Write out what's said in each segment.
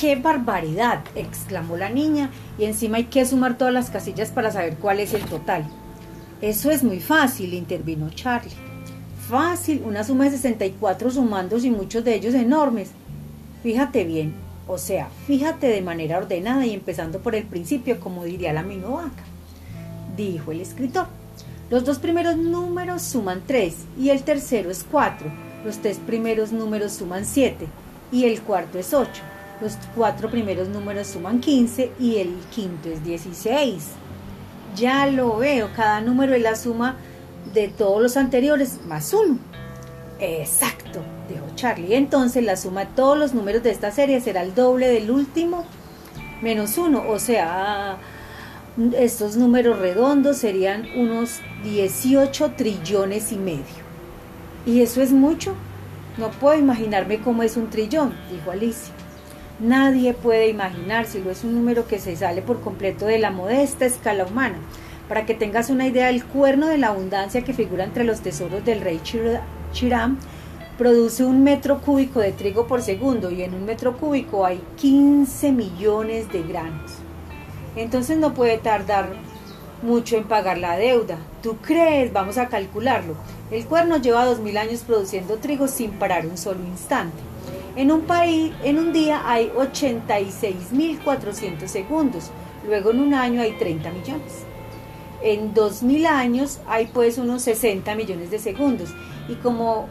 ¡Qué barbaridad! exclamó la niña, y encima hay que sumar todas las casillas para saber cuál es el total. Eso es muy fácil, intervino Charlie. Fácil, una suma de 64 sumandos y muchos de ellos enormes. Fíjate bien, o sea, fíjate de manera ordenada y empezando por el principio, como diría la minovaca, dijo el escritor. Los dos primeros números suman 3 y el tercero es 4. Los tres primeros números suman 7 y el cuarto es 8. Los cuatro primeros números suman 15 y el quinto es 16. Ya lo veo, cada número es la suma de todos los anteriores más uno. Exacto, dijo Charlie. Entonces la suma de todos los números de esta serie será el doble del último menos uno. O sea, estos números redondos serían unos 18 trillones y medio. ¿Y eso es mucho? No puedo imaginarme cómo es un trillón, dijo Alicia. Nadie puede imaginárselo, es un número que se sale por completo de la modesta escala humana. Para que tengas una idea, el cuerno de la abundancia que figura entre los tesoros del rey Chiram produce un metro cúbico de trigo por segundo y en un metro cúbico hay 15 millones de granos. Entonces no puede tardar mucho en pagar la deuda. ¿Tú crees? Vamos a calcularlo. El cuerno lleva dos mil años produciendo trigo sin parar un solo instante. En un, país, en un día hay 86.400 segundos, luego en un año hay 30 millones. En 2.000 años hay pues unos 60 millones de segundos y como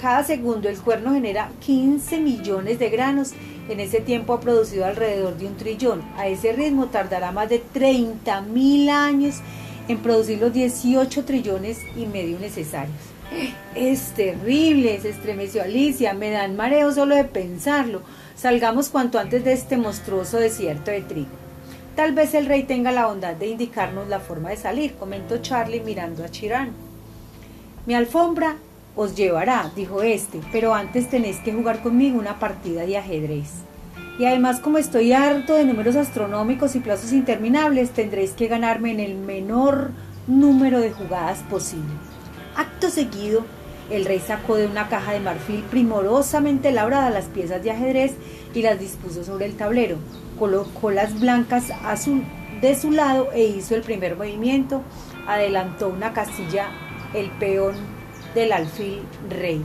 cada segundo el cuerno genera 15 millones de granos, en ese tiempo ha producido alrededor de un trillón. A ese ritmo tardará más de 30.000 años en producir los 18 trillones y medio necesarios. Es terrible, se estremeció Alicia, me dan mareo solo de pensarlo. Salgamos cuanto antes de este monstruoso desierto de trigo. Tal vez el rey tenga la bondad de indicarnos la forma de salir, comentó Charlie mirando a Chirán. Mi alfombra os llevará, dijo este, pero antes tenéis que jugar conmigo una partida de ajedrez. Y además, como estoy harto de números astronómicos y plazos interminables, tendréis que ganarme en el menor número de jugadas posible. Acto seguido, el rey sacó de una caja de marfil primorosamente labrada las piezas de ajedrez y las dispuso sobre el tablero. Colocó las blancas de su lado e hizo el primer movimiento. Adelantó una casilla el peón del alfil rey.